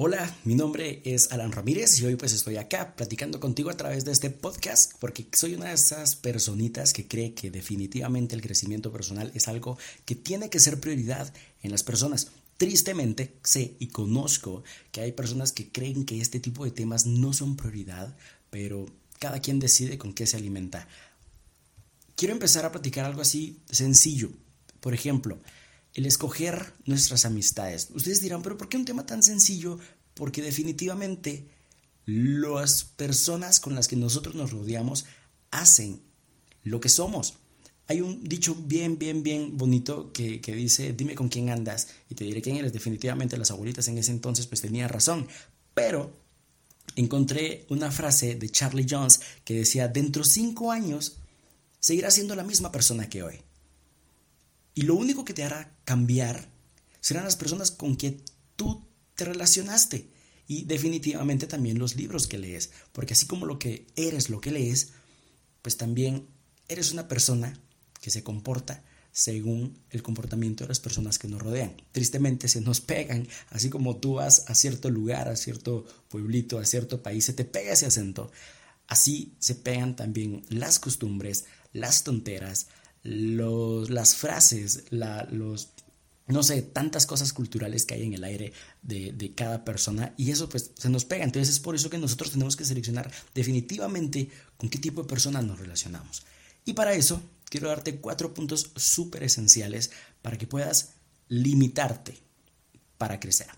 Hola, mi nombre es Alan Ramírez y hoy pues estoy acá platicando contigo a través de este podcast porque soy una de esas personitas que cree que definitivamente el crecimiento personal es algo que tiene que ser prioridad en las personas. Tristemente sé y conozco que hay personas que creen que este tipo de temas no son prioridad, pero cada quien decide con qué se alimenta. Quiero empezar a platicar algo así sencillo. Por ejemplo, el escoger nuestras amistades. Ustedes dirán, pero ¿por qué un tema tan sencillo? Porque definitivamente las personas con las que nosotros nos rodeamos hacen lo que somos. Hay un dicho bien, bien, bien bonito que, que, dice, dime con quién andas y te diré quién eres. Definitivamente las abuelitas en ese entonces pues tenían razón. Pero encontré una frase de Charlie Jones que decía, dentro de cinco años seguirás siendo la misma persona que hoy. Y lo único que te hará cambiar serán las personas con que tú te relacionaste. Y definitivamente también los libros que lees. Porque así como lo que eres, lo que lees, pues también eres una persona que se comporta según el comportamiento de las personas que nos rodean. Tristemente se nos pegan, así como tú vas a cierto lugar, a cierto pueblito, a cierto país, se te pega ese acento. Así se pegan también las costumbres, las tonteras, los, las frases, los, no sé, tantas cosas culturales que hay en el aire de, de, cada persona y eso pues se nos pega. Entonces es por eso que nosotros tenemos que seleccionar definitivamente con qué tipo de persona nos relacionamos. Y para eso quiero darte cuatro puntos súper esenciales para que puedas limitarte para crecer.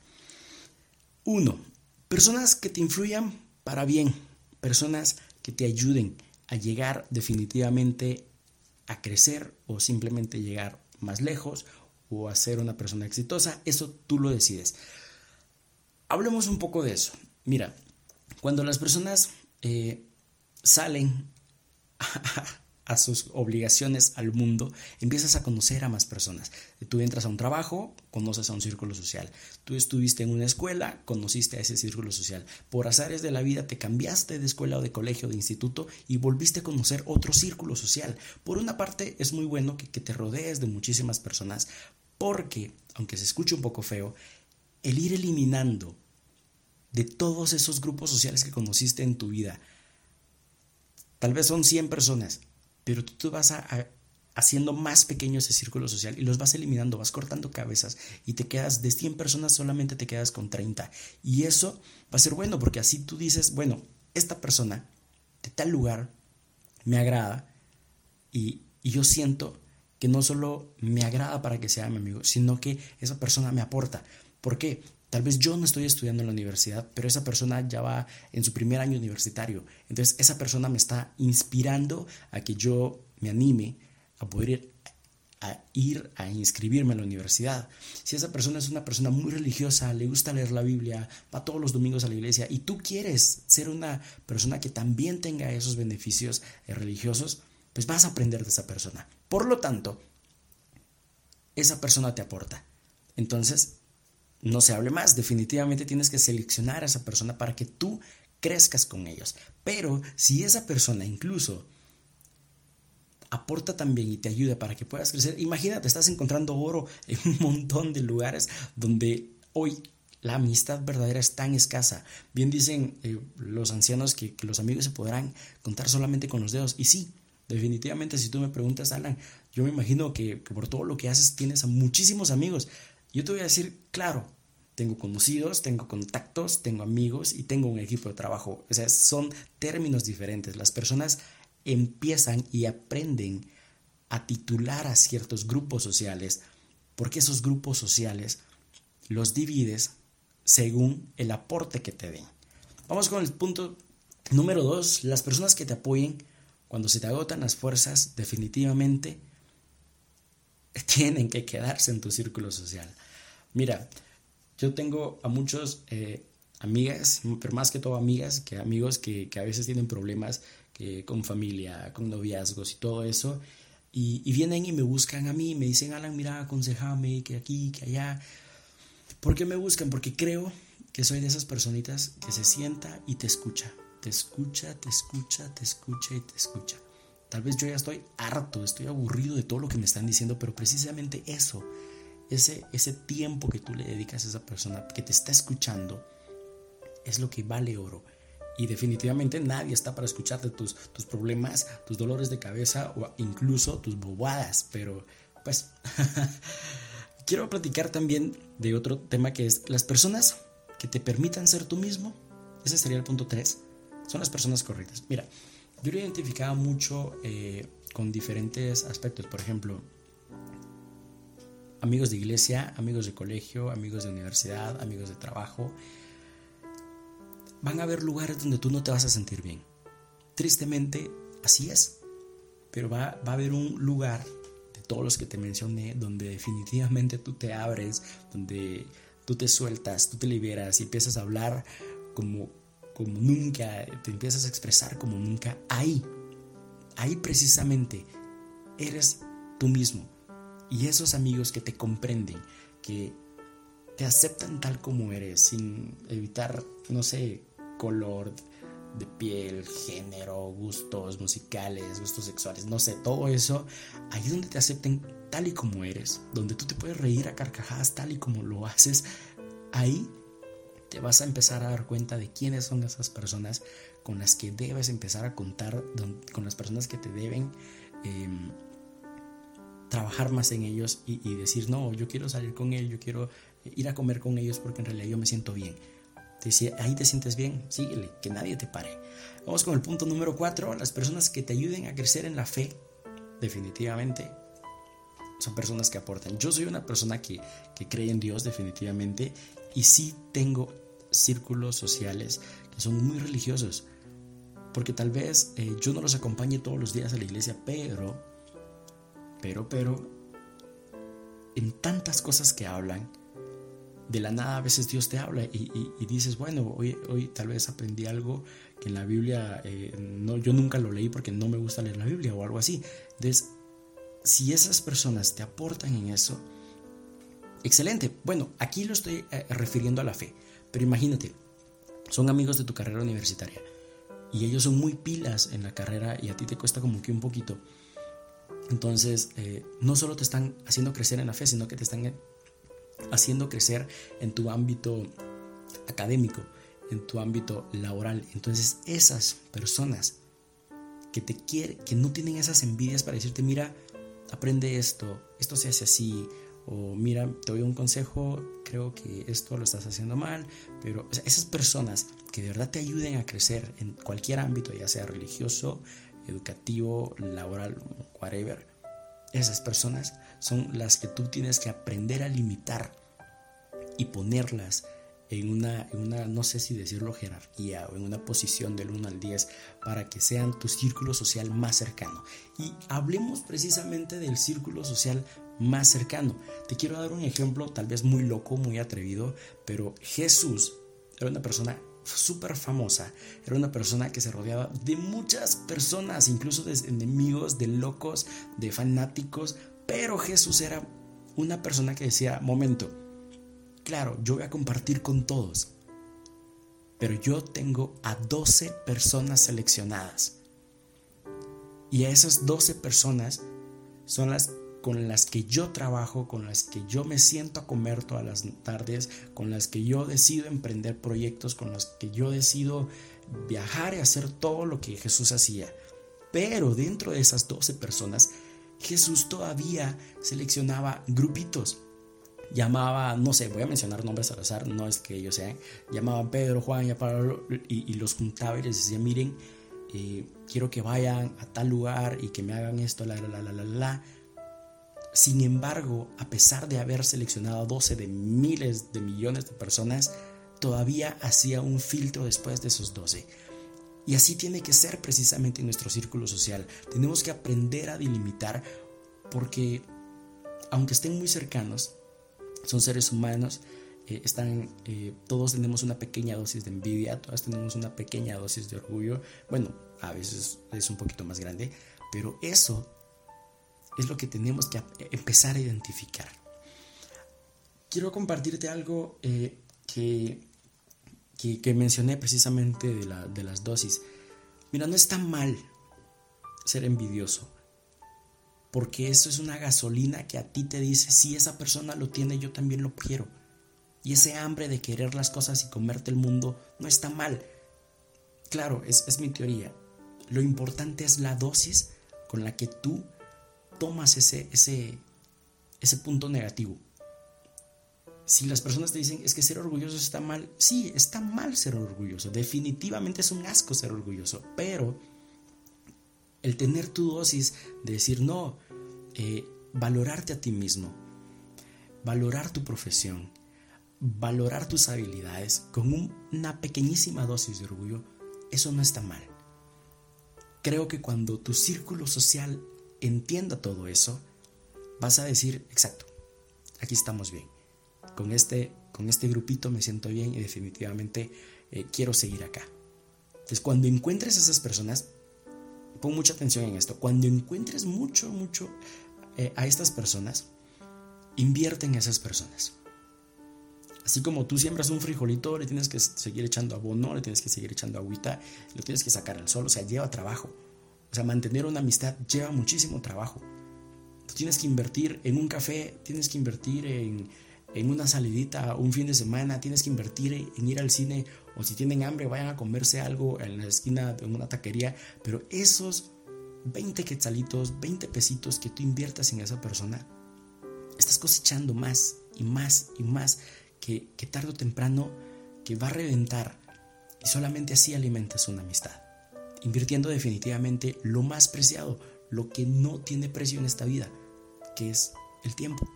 Uno, personas que te influyan para bien, personas que te ayuden a llegar definitivamente a crecer o simplemente llegar más lejos o a ser una persona exitosa, eso tú lo decides. Hablemos un poco de eso. Mira, cuando las personas eh, salen a sus obligaciones al mundo, empiezas a conocer a más personas. Tú entras a un trabajo, conoces a un círculo social. Tú estuviste en una escuela, conociste a ese círculo social. Por azares de la vida te cambiaste de escuela o de colegio, de instituto y volviste a conocer otro círculo social. Por una parte es muy bueno que, que te rodees de muchísimas personas porque, aunque se escuche un poco feo, el ir eliminando de todos esos grupos sociales que conociste en tu vida, tal vez son 100 personas, pero tú, vas a, haciendo más pequeño ese círculo social y los vas eliminando, vas cortando cabezas y te quedas de 100 personas solamente te quedas con 30. Y eso va a ser bueno porque así tú dices, bueno, esta persona de tal lugar me agrada y, y yo siento que no solo me agrada para que sea mi amigo, sino que esa persona me aporta. ¿Por qué? Tal vez yo no estoy estudiando en la universidad, pero esa persona ya va en su primer año universitario. Entonces esa persona me está inspirando a que yo me anime a poder ir a, ir a inscribirme en la universidad. Si esa persona es una persona muy religiosa, le gusta leer la Biblia, va todos los domingos a la iglesia y tú quieres ser una persona que también tenga esos beneficios eh, religiosos, pues vas a aprender de esa persona. Por lo tanto, esa persona te aporta. Entonces, no se hable más. Definitivamente tienes que seleccionar a esa persona para que tú crezcas con ellos. Pero si esa persona incluso aporta también y te ayuda para que puedas crecer, imagínate, estás encontrando oro en un montón de lugares donde hoy la amistad verdadera es tan escasa. Bien dicen eh, los ancianos que, los amigos se podrán contar solamente con los dedos. Y sí, definitivamente si tú me preguntas, Alan, yo me imagino que, que por todo lo que haces tienes a muchísimos amigos. Yo te voy a decir, claro, tengo conocidos, tengo contactos, tengo amigos y tengo un equipo de trabajo. O sea, son términos diferentes. Las personas empiezan y aprenden a titular a ciertos grupos sociales porque esos grupos sociales los divides según el aporte que te den. Vamos con el punto número dos. Las personas que te apoyen cuando se te agotan las fuerzas definitivamente tienen que quedarse en tu círculo social. Mira, yo tengo a muchos eh, amigas, pero más que todo amigas, que amigos que, a veces tienen problemas que, con familia, con noviazgos y todo eso. Y, y, vienen y me buscan a mí, me dicen, Alan, mira, aconsejame, que aquí, que allá. ¿Por qué me buscan? Porque creo que soy de esas personitas que se sienta y te escucha. Te escucha, te escucha, te escucha y te escucha. Tal vez yo ya estoy harto, estoy aburrido de todo lo que me están diciendo, pero precisamente eso, ese, ese tiempo que tú le dedicas a esa persona que te está escuchando, es lo que vale oro. Y definitivamente nadie está para escucharte tus, tus problemas, tus dolores de cabeza o incluso tus bobadas. Pero pues quiero platicar también de otro tema que es las personas que te permitan ser tú mismo. Ese sería el punto 3. Son las personas correctas. Mira, yo lo identificaba mucho eh, con diferentes aspectos. Por ejemplo, amigos de iglesia, amigos de colegio, amigos de universidad, amigos de trabajo. Van a haber lugares donde tú no te vas a sentir bien. Tristemente, así es. Pero va, va a haber un lugar de todos los que te mencioné donde definitivamente tú te abres, donde tú te sueltas, tú te liberas y empiezas a hablar como, como nunca, te empiezas a expresar como nunca. Ahí, ahí precisamente eres tú mismo y esos amigos que te comprenden, que te aceptan tal como eres, sin evitar, no sé, color de piel, género, gustos musicales, gustos sexuales, no sé, todo eso, ahí donde te acepten tal y como eres, donde tú te puedes reír a carcajadas tal y como lo haces, ahí te vas a empezar a dar cuenta de quiénes son esas personas con las que debes empezar a contar, con las personas que te deben em, trabajar más en ellos y, decir, no, yo quiero salir con él, yo quiero ir a comer con ellos porque en realidad yo me siento bien. Te ahí te sientes bien, síguele, que nadie te pare. Vamos con el punto número cuatro, las personas que te ayuden a crecer en la fe, definitivamente, son personas que aportan. Yo soy una persona que, que cree en Dios, definitivamente, y sí tengo círculos sociales que son muy religiosos, porque tal vez eh, yo no los acompañe todos los días a la iglesia, pero pero, pero, en tantas cosas que hablan, de la nada a veces Dios te habla y, dices, bueno, hoy, hoy tal vez aprendí algo que en la Biblia, eh, no, yo nunca lo leí porque no me gusta leer la Biblia o algo así. Entonces, si esas personas te aportan en eso, excelente. Bueno, aquí lo estoy eh, refiriendo a la fe, pero imagínate, son amigos de tu carrera universitaria y ellos son muy pilas en la carrera y a ti te cuesta como que un poquito entonces, eh, no solo te están haciendo crecer en la fe, sino que te están haciendo crecer en tu ámbito académico, en tu ámbito laboral. Entonces, esas personas que te quieren, que no tienen esas envidias para decirte, mira, aprende esto, esto se hace así, o mira, te doy un consejo, creo que esto lo estás haciendo mal, pero esas personas que de verdad te ayuden a crecer en cualquier ámbito, ya sea religioso, educativo, laboral, whatever, esas personas son las que tú tienes que aprender a limitar y ponerlas en una, en una, no sé si decirlo, jerarquía o en una posición del 1 al 10 para que sean tu círculo social más cercano. Y hablemos precisamente del círculo social más cercano. Te quiero dar un ejemplo tal vez muy loco, muy atrevido, pero Jesús era una persona súper famosa. Era una persona que se rodeaba de muchas personas, incluso de enemigos, de locos, de fanáticos. Pero Jesús era una persona que decía, momento, claro, yo voy a compartir con todos. Pero yo tengo a 12 personas seleccionadas. Y a esas 12 personas son las con las que yo trabajo, con las que yo me siento a comer todas las tardes, con las que yo decido emprender proyectos, con las que yo decido viajar y hacer todo lo que Jesús hacía. Pero dentro de esas 12 personas, Jesús todavía seleccionaba grupitos. Llamaba, no sé, voy a mencionar nombres al azar, no es que ellos sean, llamaba a Pedro, Juan y a Pablo y, los juntaba y les decía, miren, eh, quiero que vayan a tal lugar y que me hagan esto, la, la, la, la, la sin embargo, a pesar de haber seleccionado 12 de miles de millones de personas, todavía hacía un filtro después de esos 12. Y así tiene que ser precisamente en nuestro círculo social. Tenemos que aprender a delimitar porque, aunque estén muy cercanos, son seres humanos, eh, están, eh, todos tenemos una pequeña dosis de envidia, todos tenemos una pequeña dosis de orgullo. Bueno, a veces es un poquito más grande, pero eso es lo que tenemos que empezar a identificar. Quiero compartirte algo eh, que, que, mencioné precisamente de, de las dosis. Mira, no está mal ser envidioso, porque eso es una gasolina que a ti te dice, si esa persona lo tiene, yo también lo quiero. Y ese hambre de querer las cosas y comerte el mundo no está mal. Claro, es, es mi teoría. Lo importante es la dosis con la que tú tomas ese, ese, ese punto negativo. Si las personas te dicen es que ser orgulloso está mal, sí, está mal ser orgulloso. Definitivamente es un asco ser orgulloso. Pero el tener tu dosis de decir no, eh, valorarte a ti mismo, valorar tu profesión, valorar tus habilidades con una pequeñísima dosis de orgullo, eso no está mal. Creo que cuando tu círculo social entienda todo eso, vas a decir, exacto, aquí estamos bien. Con este, con este grupito me siento bien y definitivamente eh, quiero seguir acá. Entonces, cuando encuentres a esas personas, pon mucha atención en esto, cuando encuentres mucho, mucho eh, a estas personas, invierte en esas personas. Así como tú siembras un frijolito, le tienes que seguir echando abono, le tienes que seguir echando agüita, lo tienes que sacar al sol, o sea, lleva trabajo. O sea, mantener una amistad lleva muchísimo trabajo. Tú tienes que invertir en un café, tienes que invertir en, en una salidita un fin de semana, tienes que invertir en ir al cine o si tienen hambre vayan a comerse algo en la esquina de una taquería, pero esos 20 quetzalitos, 20 pesitos que tú inviertas en esa persona, estás cosechando más y más y más que, que tarde o temprano que va a reventar y solamente así alimentas una amistad. Invirtiendo definitivamente lo más preciado, lo que no tiene precio en esta vida, que es el tiempo.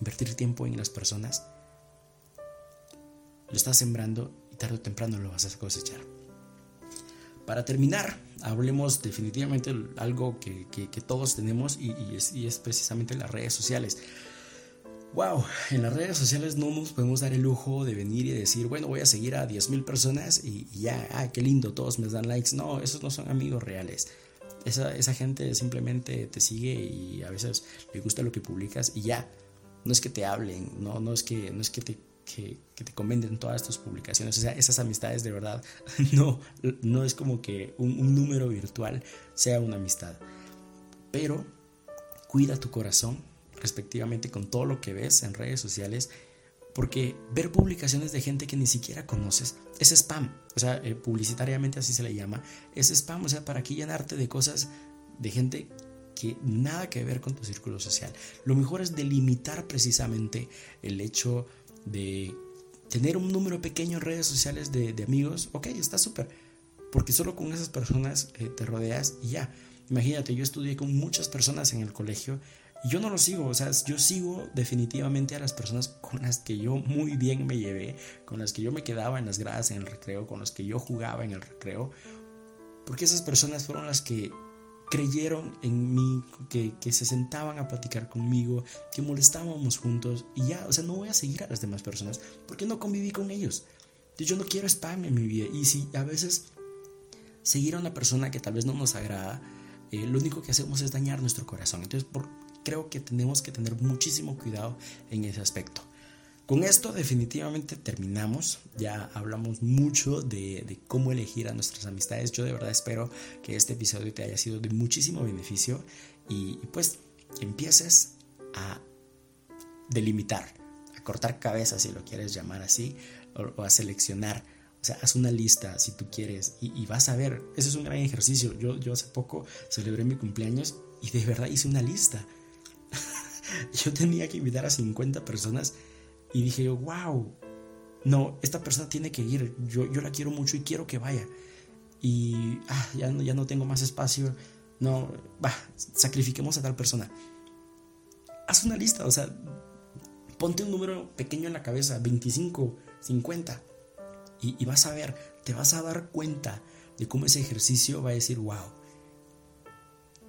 Invertir tiempo en las personas, lo estás sembrando y tarde o temprano lo vas a cosechar. Para terminar, hablemos definitivamente algo que, todos tenemos y, es, precisamente las redes sociales. Wow, en las redes sociales no nos podemos dar el lujo de venir y decir, bueno, voy a seguir a 10.000 personas y, ya, ah, qué lindo, todos me dan likes. No, esos no son amigos reales. Esa, esa gente simplemente te sigue y a veces le gusta lo que publicas y ya. No es que te hablen, no, no, es, que, no es que te que, te todas tus publicaciones. O sea, esas amistades de verdad no, no es como que un, número virtual sea una amistad. Pero cuida tu corazón respectivamente con todo lo que ves en redes sociales. Porque ver publicaciones de gente que ni siquiera conoces es spam. O sea, eh, publicitariamente así se le llama. Es spam. O sea, para qué llenarte de cosas de gente que nada que ver con tu círculo social. Lo mejor es delimitar precisamente el hecho de tener un número pequeño en redes sociales de, amigos, ok, está súper. Porque solo con esas personas eh, te rodeas y ya. Imagínate, yo estudié con muchas personas en el colegio y yo no lo sigo, o sea, yo sigo definitivamente a las personas con las que yo muy bien me llevé, con las que yo me quedaba en las gradas en el recreo, con las que yo jugaba en el recreo, porque esas personas fueron las que creyeron en mí, que, se sentaban a platicar conmigo, que molestábamos juntos y ya, o sea, no voy a seguir a las demás personas porque no conviví con ellos. Yo no quiero spam en mi vida y si a veces seguir a una persona que tal vez no nos agrada, eh, lo único que hacemos es dañar nuestro corazón. Entonces creo que tenemos que tener muchísimo cuidado en ese aspecto. Con esto definitivamente terminamos. Ya hablamos mucho de, cómo elegir a nuestras amistades. Yo de verdad espero que este episodio te haya sido de muchísimo beneficio y, pues empieces a delimitar, a cortar cabezas si lo quieres llamar así, o, a seleccionar. O sea, haz una lista si tú quieres y, vas a ver. Ese es un gran ejercicio. Yo, yo hace poco celebré mi cumpleaños y de verdad hice una lista. yo tenía que invitar a 50 personas y dije wow, no, esta persona tiene que ir, yo, yo la quiero mucho y quiero que vaya. Y ah, ya, no, ya no tengo más espacio, no, va, sacrifiquemos a tal persona. Haz una lista, o sea, ponte un número pequeño en la cabeza, 25, 50, y, y vas a ver, te vas a dar cuenta de cómo ese ejercicio va a decir, wow,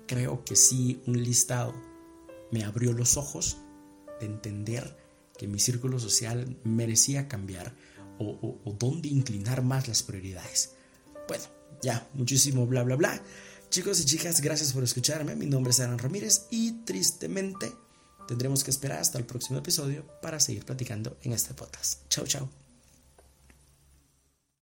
creo que sí, un listado me abrió los ojos de entender que mi círculo social merecía cambiar o, dónde inclinar más las prioridades. Bueno, ya, muchísimo bla bla bla. Chicos y chicas, gracias por escucharme. Mi nombre es Aaron Ramírez y tristemente tendremos que esperar hasta el próximo episodio para seguir platicando en este podcast. Chao, chao.